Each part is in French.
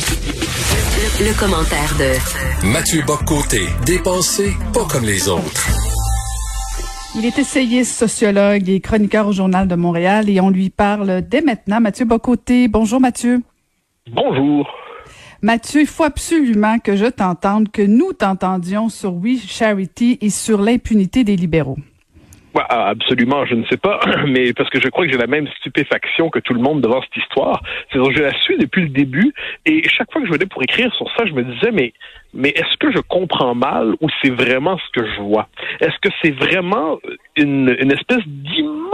Le, commentaire de Mathieu Boccoté, dépensé pas comme les autres. Il est essayiste, sociologue et chroniqueur au Journal de Montréal et on lui parle dès maintenant. Mathieu Bocoté. Bonjour Mathieu. Bonjour. Mathieu, il faut absolument que je t'entende, que nous t'entendions sur We Charity et sur l'impunité des libéraux. Ah, absolument, je ne sais pas, mais parce que je crois que j'ai la même stupéfaction que tout le monde devant cette histoire. C'est je la suis depuis le début, et chaque fois que je venais pour écrire sur ça, je me disais, mais, mais est-ce que je comprends mal ou c'est vraiment ce que je vois? Est-ce que c'est vraiment une, une espèce d'immense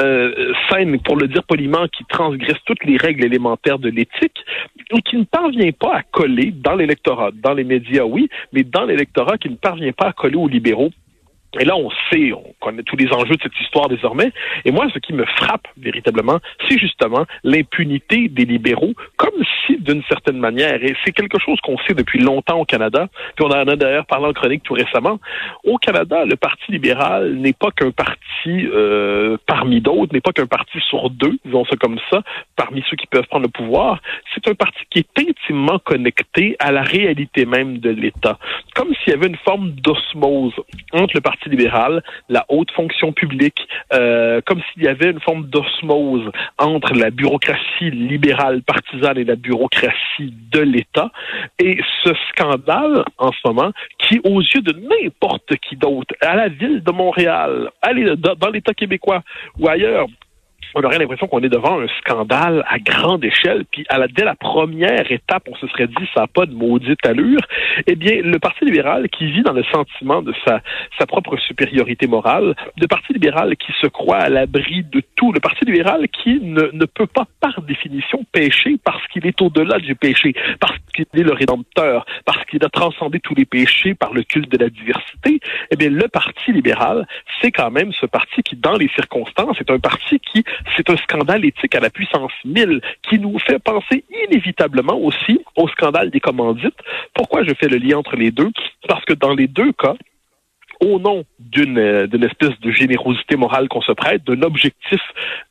euh, scène, pour le dire poliment, qui transgresse toutes les règles élémentaires de l'éthique et qui ne parvient pas à coller dans l'électorat, dans les médias, oui, mais dans l'électorat qui ne parvient pas à coller aux libéraux et là, on sait, on connaît tous les enjeux de cette histoire désormais. Et moi, ce qui me frappe véritablement, c'est justement l'impunité des libéraux, comme si, d'une certaine manière, et c'est quelque chose qu'on sait depuis longtemps au Canada, puis on en a d'ailleurs parlé en chronique tout récemment, au Canada, le Parti libéral n'est pas qu'un parti euh, parmi d'autres, n'est pas qu'un parti sur deux, disons ça comme ça, parmi ceux qui peuvent prendre le pouvoir. C'est un parti qui est intimement connecté à la réalité même de l'État, comme s'il y avait une forme d'osmose entre le Parti libéral, la haute fonction publique, euh, comme s'il y avait une forme d'osmose entre la bureaucratie libérale partisane et la bureaucratie de l'État. Et ce scandale, en ce moment, qui, aux yeux de n'importe qui d'autre, à la ville de Montréal, dans l'État québécois ou ailleurs, on aurait l'impression qu'on est devant un scandale à grande échelle, puis à la, dès la première étape, on se serait dit ça n'a pas de maudite allure. Eh bien, le Parti libéral qui vit dans le sentiment de sa, sa propre supériorité morale, le Parti libéral qui se croit à l'abri de tout, le Parti libéral qui ne, ne peut pas par définition pécher parce qu'il est au-delà du péché, parce le rédempteur, parce qu'il a transcendé tous les péchés par le culte de la diversité, eh bien, le Parti libéral, c'est quand même ce parti qui, dans les circonstances, est un parti qui c'est un scandale éthique à la puissance 1000 qui nous fait penser inévitablement aussi au scandale des commandites. Pourquoi je fais le lien entre les deux? Parce que dans les deux cas, au nom d'une d'une espèce de générosité morale qu'on se prête, d'un objectif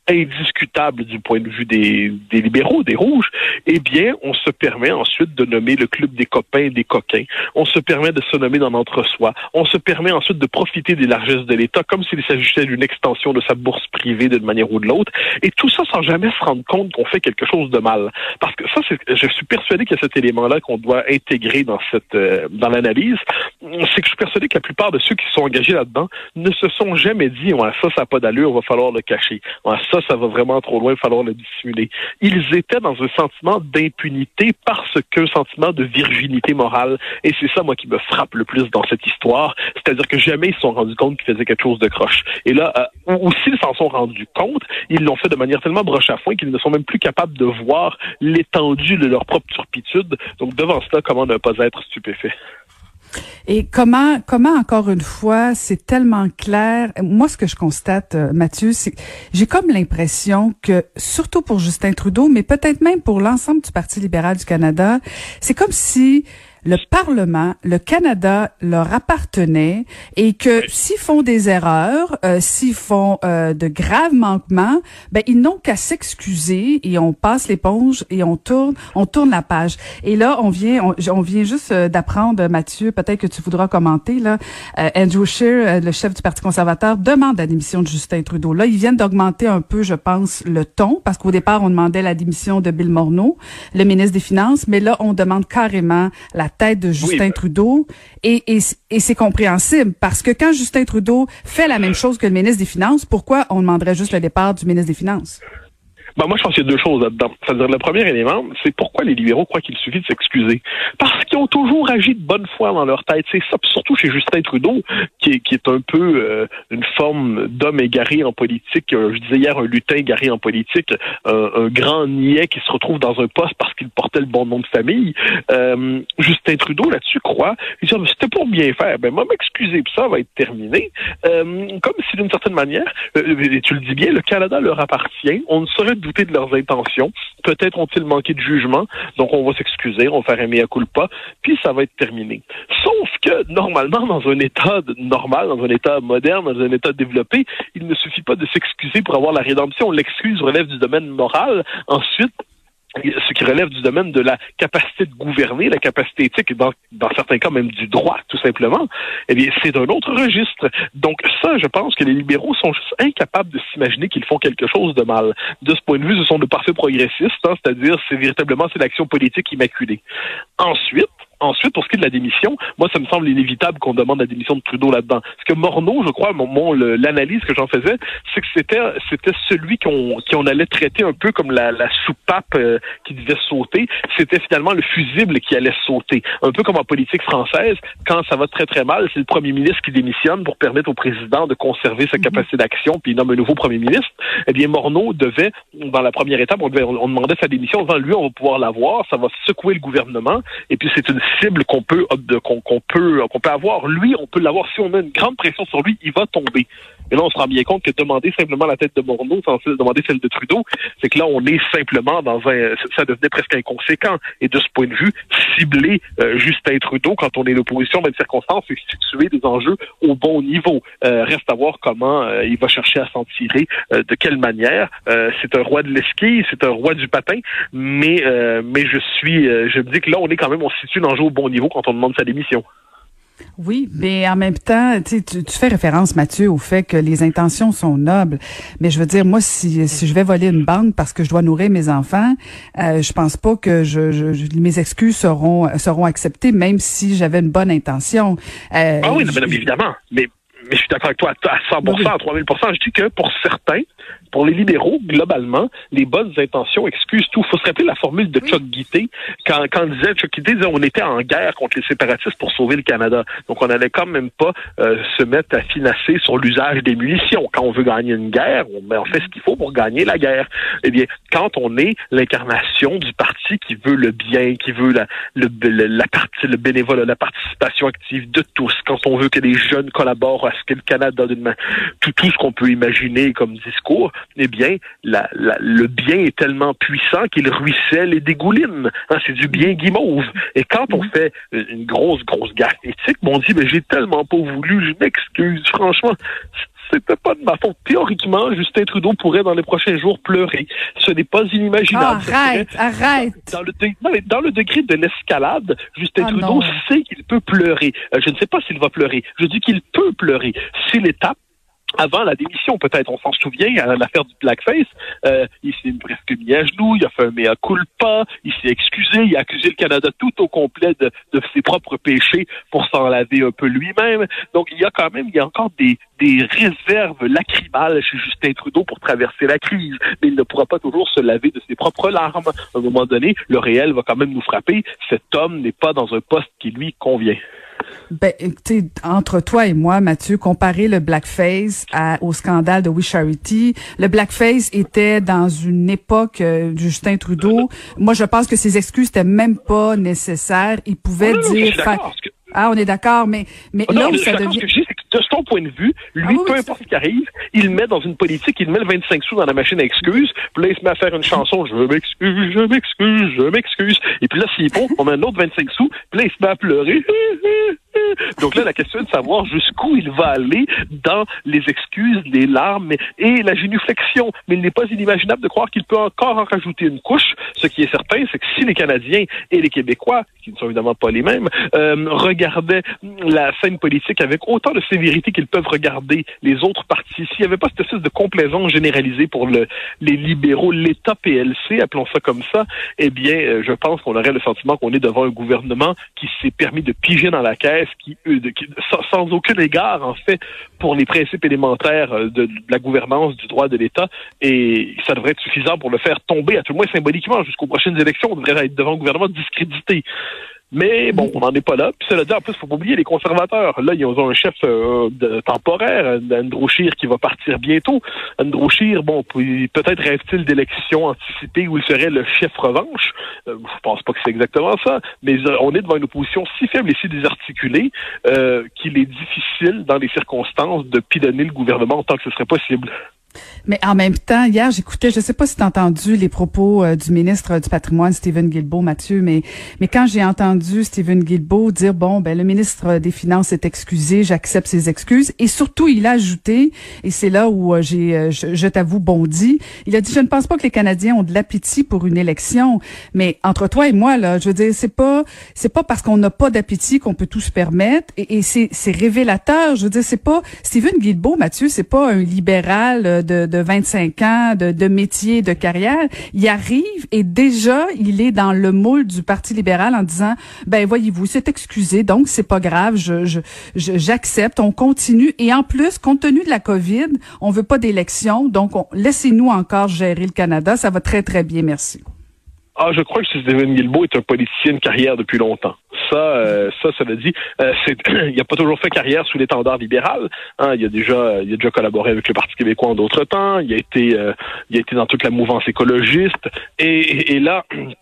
indiscutable du point de vue des, des libéraux, des rouges, eh bien, on se permet ensuite de nommer le club des copains et des coquins. On se permet de se nommer dans notre-soi. On se permet ensuite de profiter des largesses de l'État comme s'il s'agissait d'une extension de sa bourse privée d'une manière ou de l'autre. Et tout ça sans jamais se rendre compte qu'on fait quelque chose de mal. Parce que ça, je suis persuadé qu'il y a cet élément-là qu'on doit intégrer dans cette euh, dans l'analyse. C'est que je suis persuadé que la plupart de ceux qui sont engagés là-dedans ne se sont jamais dit ouais, ça, ça n'a pas d'allure, va falloir le cacher. Ouais, ça, ça va vraiment trop loin, il va falloir le dissimuler. Ils étaient dans un sentiment d'impunité parce qu'un sentiment de virginité morale. Et c'est ça, moi, qui me frappe le plus dans cette histoire. C'est-à-dire que jamais ils se sont rendus compte qu'ils faisaient quelque chose de croche. Et là, euh, ou, s'ils s'en sont rendus compte, ils l'ont fait de manière tellement broche à foin qu'ils ne sont même plus capables de voir l'étendue de leur propre turpitude. Donc, devant cela, comment ne pas être stupéfait? Et comment, comment encore une fois, c'est tellement clair? Moi, ce que je constate, euh, Mathieu, c'est j'ai comme l'impression que, surtout pour Justin Trudeau, mais peut-être même pour l'ensemble du Parti libéral du Canada, c'est comme si le Parlement, le Canada leur appartenait et que s'ils font des erreurs, euh, s'ils font euh, de graves manquements, ben ils n'ont qu'à s'excuser et on passe l'éponge et on tourne, on tourne la page. Et là, on vient, on, vient juste euh, d'apprendre, Mathieu, peut-être que tu voudras commenter là. Andrew Scheer, le chef du Parti conservateur, demande la démission de Justin Trudeau. Là, ils viennent d'augmenter un peu, je pense, le ton parce qu'au départ, on demandait la démission de Bill Morneau, le ministre des Finances, mais là, on demande carrément la tête de Justin ben. Trudeau. Et, et, et c'est compréhensible parce que quand Justin Trudeau fait la même chose que le ministre des Finances, pourquoi on demanderait juste le départ du ministre des Finances? Ben, moi, je pense qu'il y a deux choses là-dedans. C'est-à-dire, le premier élément, c'est pourquoi les libéraux croient qu'il suffit de s'excuser. Parce qu'ils ont toujours agi de bonne foi dans leur tête. C'est ça, surtout chez Justin Trudeau, qui est, qui est un peu euh, une forme d'homme égaré en politique. Euh, je disais hier un lutin égaré en politique, un, grand niais qui se retrouve dans un poste parce qu'il portait le bon nom de famille. Euh, Justin Trudeau, là-dessus, croit, il dit, ah, c'était pour bien faire. Ben, moi, m'excuser, puis ça va être terminé. comme si, d'une certaine manière, et tu le dis bien, le Canada leur appartient. On ne saurait douter de leurs intentions. Peut-être ont-ils manqué de jugement, donc on va s'excuser, on va faire un mea culpa, puis ça va être terminé. Sauf que, normalement, dans un État normal, dans un État moderne, dans un État développé, il ne suffit pas de s'excuser pour avoir la rédemption. L'excuse relève du domaine moral. Ensuite, ce qui relève du domaine de la capacité de gouverner, la capacité éthique, dans, certains cas même du droit, tout simplement, eh bien, c'est un autre registre. Donc ça, je pense que les libéraux sont juste incapables de s'imaginer qu'ils font quelque chose de mal. De ce point de vue, ce sont de parfaits progressistes, hein, c'est-à-dire c'est véritablement c'est l'action politique immaculée. Ensuite, Ensuite, pour ce qui est de la démission, moi, ça me semble inévitable qu'on demande la démission de Trudeau là-dedans. Parce que Morneau, je crois, mon, l'analyse que j'en faisais, c'est que c'était c'était celui qu'on qu'on allait traiter un peu comme la, la soupape euh, qui devait sauter. C'était finalement le fusible qui allait sauter. Un peu comme en politique française, quand ça va très très mal, c'est le premier ministre qui démissionne pour permettre au président de conserver sa mhm. capacité d'action, puis il nomme un nouveau premier ministre. Eh bien, Morneau devait, dans la première étape, on, devait, on demandait sa démission. Devant lui, on va pouvoir l'avoir, ça va secouer le gouvernement, et puis c'est une cible qu'on peut qu'on peut qu'on peut avoir. Lui, on peut l'avoir si on a une grande pression sur lui, il va tomber. Et là, on se rend bien compte que demander simplement la tête de Morneau sans demander celle de Trudeau, c'est que là, on est simplement dans un... Ça devenait presque inconséquent. Et de ce point de vue, cibler euh, Justin Trudeau quand on est l'opposition dans une circonstance, c'est situer des enjeux au bon niveau. Euh, reste à voir comment euh, il va chercher à s'en tirer, de quelle manière. c'est un roi de l'esquille, c'est un roi du patin, mais mais je suis... je me dis que là, on est quand même, on situe l'enjeu au bon niveau quand on demande sa démission. Oui, mais en même temps, tu, tu fais référence, Mathieu, au fait que les intentions sont nobles. Mais je veux dire, moi, si, si je vais voler une banque parce que je dois nourrir mes enfants, euh, je pense pas que je, je, mes excuses seront seront acceptées, même si j'avais une bonne intention. Euh, ah oui, évidemment. Mais mais je suis d'accord avec toi à 100%, à 3000 Je dis que pour certains, pour les libéraux, globalement, les bonnes intentions excusent tout. Il faut se rappeler la formule de Chuck Guité. Quand, quand disait, Chuck Guité disait on était en guerre contre les séparatistes pour sauver le Canada. Donc, on n'allait quand même pas euh, se mettre à financer sur l'usage des munitions. Quand on veut gagner une guerre, on, ben, on fait ce qu'il faut pour gagner la guerre. Eh bien, quand on est l'incarnation du parti qui veut le bien, qui veut la, le, la partie, le bénévole, la participation active de tous, quand on veut que les jeunes collaborent à ce que le Canada d'une tout, tout ce qu'on peut imaginer comme discours, eh bien, le bien est tellement puissant qu'il ruisselle et dégouline. Hein, c'est du bien guimauve. Et quand on fait une grosse, grosse gaffe éthique, on dit, mais j'ai tellement pas voulu, je m'excuse. Franchement, c'était pas de ma faute. Théoriquement, Justin Trudeau pourrait dans les prochains jours pleurer. Ce n'est pas inimaginable. arrête, arrête. Dans le, dans le degré de l'escalade, Justin ah, Trudeau sait qu'il peut pleurer. Euh, je ne sais pas s'il va pleurer. Je dis qu'il peut pleurer. Si l'étape avant la démission, peut-être, on s'en souvient, à l'affaire du blackface, euh, il s'est presque mis à genoux, il a fait un mea culpa, il s'est excusé, il a accusé le Canada tout au complet de, de ses propres péchés pour s'en laver un peu lui-même. Donc, il y a quand même, il y a encore des, des réserves lacrymales chez Justin Trudeau pour traverser la crise, mais il ne pourra pas toujours se laver de ses propres larmes. À un moment donné, le réel va quand même nous frapper. Cet homme n'est pas dans un poste qui lui convient. Ben, écoutez, entre toi et moi, Mathieu, comparer le blackface au scandale de We Charity, le blackface était dans une époque euh, Justin Trudeau. Moi, je pense que ses excuses n'étaient même pas nécessaires. Il pouvait dire. Ah, on est d'accord, mais mais oh là où ça devient de son point de vue, lui, ah peu importe ce qui arrive, il met dans une politique, il met le 25 sous dans la machine à excuses, puis là, il se met à faire une chanson, je m'excuse, je m'excuse, je m'excuse. Et puis là, s'il est bon, on met un autre 25 sous, puis là, il se met à pleurer. Donc là, la question est de savoir jusqu'où il va aller dans les excuses, les larmes et la génuflexion. Mais il n'est pas inimaginable de croire qu'il peut encore en rajouter une couche Ce qui est certain, c'est que si les Canadiens et les Québécois, qui ne sont évidemment pas les mêmes, euh, regardaient la scène politique avec autant de sévérité qu'ils peuvent regarder les autres partis, s'il n'y avait pas cette espèce de complaisance généralisée pour le, les libéraux, l'État PLC, appelons ça comme ça, eh bien, euh, je pense qu'on aurait le sentiment qu'on est devant un gouvernement qui s'est permis de piger dans la caisse, qui, euh, sans, aucun égard, en fait, pour les principes élémentaires de, de la gouvernance du droit de l'État, et ça devrait être suffisant pour le faire tomber, à tout le moins symboliquement, jusqu'aux prochaines élections, on devrait être devant un gouvernement discrédité. Mais bon, on n'en est pas là. Puis cela dit, en plus, faut pas oublier les conservateurs. Là, ils ont un chef euh, de, temporaire, Andrew Scheer, qui va partir bientôt. Andrew Scheer, bon, peut-être rêve-t-il d'élections anticipées où il serait le chef revanche. Euh, je pense pas que c'est exactement ça. Mais on est devant une opposition si faible et si désarticulée euh, qu'il est difficile, dans les circonstances, de pilonner le gouvernement tant que ce serait possible. Mais en même temps, hier, j'écoutais, je sais pas si tu as entendu les propos euh, du ministre du patrimoine, Stephen Guilbeault, Mathieu, mais, mais quand j'ai entendu Stephen Guilbeault dire, bon, ben, le ministre des Finances est excusé, j'accepte ses excuses, et surtout, il a ajouté, et c'est là où euh, j'ai, euh, je, je t'avoue, bondi, il a dit, je ne pense pas que les Canadiens ont de l'appétit pour une élection, mais entre toi et moi, là, je veux dire, c'est pas, c'est pas parce qu'on n'a pas d'appétit qu'on peut tout se permettre, et, et c'est, c'est révélateur, je veux dire, c'est pas, Stephen Guilbeault, Mathieu, c'est pas un libéral de, de 25 ans de, de métier, de carrière, il arrive et déjà il est dans le moule du Parti libéral en disant ben voyez-vous c'est excusé donc c'est pas grave, je j'accepte, je, on continue. Et en plus compte tenu de la Covid, on veut pas d'élection donc laissez-nous encore gérer le Canada, ça va très très bien, merci. Ah, je crois que Stephen Guilbeault est un politicien de carrière depuis longtemps. Ça, euh, ça, le dit. Euh, il n'a pas toujours fait carrière sous l'étendard libéral. Hein, il a déjà, il a déjà collaboré avec le Parti québécois en d'autres temps. Il a été, euh, il a été dans toute la mouvance écologiste. Et, et là,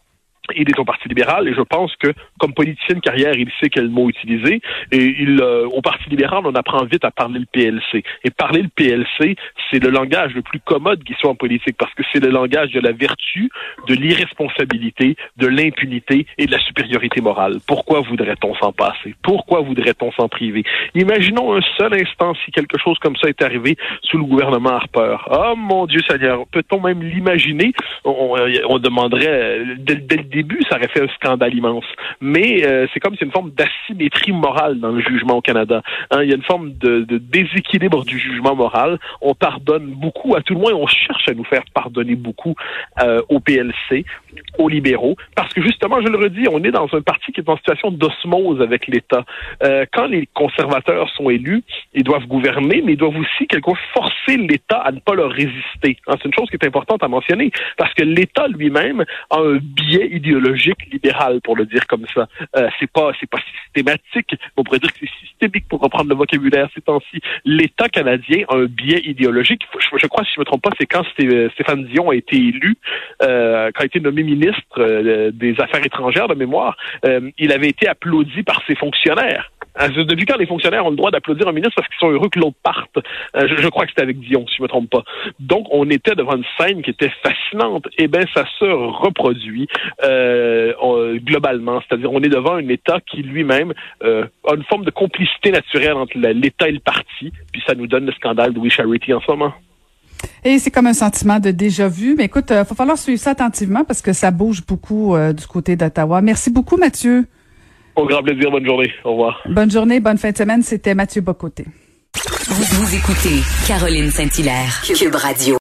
il est au Parti libéral et je pense que comme politicien de carrière, il sait quel mot utiliser. Et il, euh, au Parti libéral, on apprend vite à parler le PLC. Et parler le PLC, c'est le langage le plus commode qui soit en politique parce que c'est le langage de la vertu, de l'irresponsabilité, de l'impunité et de la supériorité morale. Pourquoi voudrait-on s'en passer? Pourquoi voudrait-on s'en priver? Imaginons un seul instant si quelque chose comme ça est arrivé sous le gouvernement Harper. Oh mon Dieu Seigneur, peut-on même l'imaginer? On, on, demanderait dès, dès le début, ça aurait fait un scandale immense. Mais euh, c'est comme c'est une forme d'asymétrie morale dans le jugement au Canada. Hein, il y a une forme de, de, déséquilibre du jugement moral. On pardonne beaucoup, à tout le moins, on cherche à nous faire pardonner beaucoup euh, au PLC, aux libéraux, parce que justement, je le redis, on est dans un parti qui est en situation d'osmose avec l'État. Euh, quand les conservateurs sont élus, ils doivent gouverner, mais ils doivent aussi quelque forcer l'État à ne pas leur résister. Hein, c'est une chose qui est importante à mentionner, parce que l'État lui-même a un biais idéologique libérale, pour le dire comme ça. Euh, c'est pas c'est pas systématique, on pourrait dire que c'est systémique pour reprendre le vocabulaire ces temps-ci. L'État canadien a un biais idéologique. Je, crois, si je me trompe pas, c'est quand Stéphane Dion a été élu, euh, quand a été nommé ministre euh, des Affaires étrangères de mémoire, euh, il avait été applaudi par ses fonctionnaires. Hein, depuis quand les fonctionnaires ont le droit d'applaudir un ministre parce qu'ils sont heureux que l'autre parte? Euh, je, crois que c'était avec Dion, si je me trompe pas. Donc, on était devant une scène qui était fascinante. Eh bien, ça se reproduit globalement. C'est-à-dire, on est devant un État qui lui-même a une forme de complicité naturelle entre l'État et le parti. Puis ça nous donne le scandale de We Charity en ce moment. Et c'est comme un sentiment de déjà vu. Mais écoute, il euh, va falloir suivre ça attentivement parce que ça bouge beaucoup euh, du côté d'Ottawa. Merci beaucoup, Mathieu. Au grand plaisir. Bonne journée. Au revoir. Bonne journée, bonne fin de semaine. C'était Mathieu Bocoté. Vous, vous écoutez Caroline Saint-Hilaire, Cube Radio.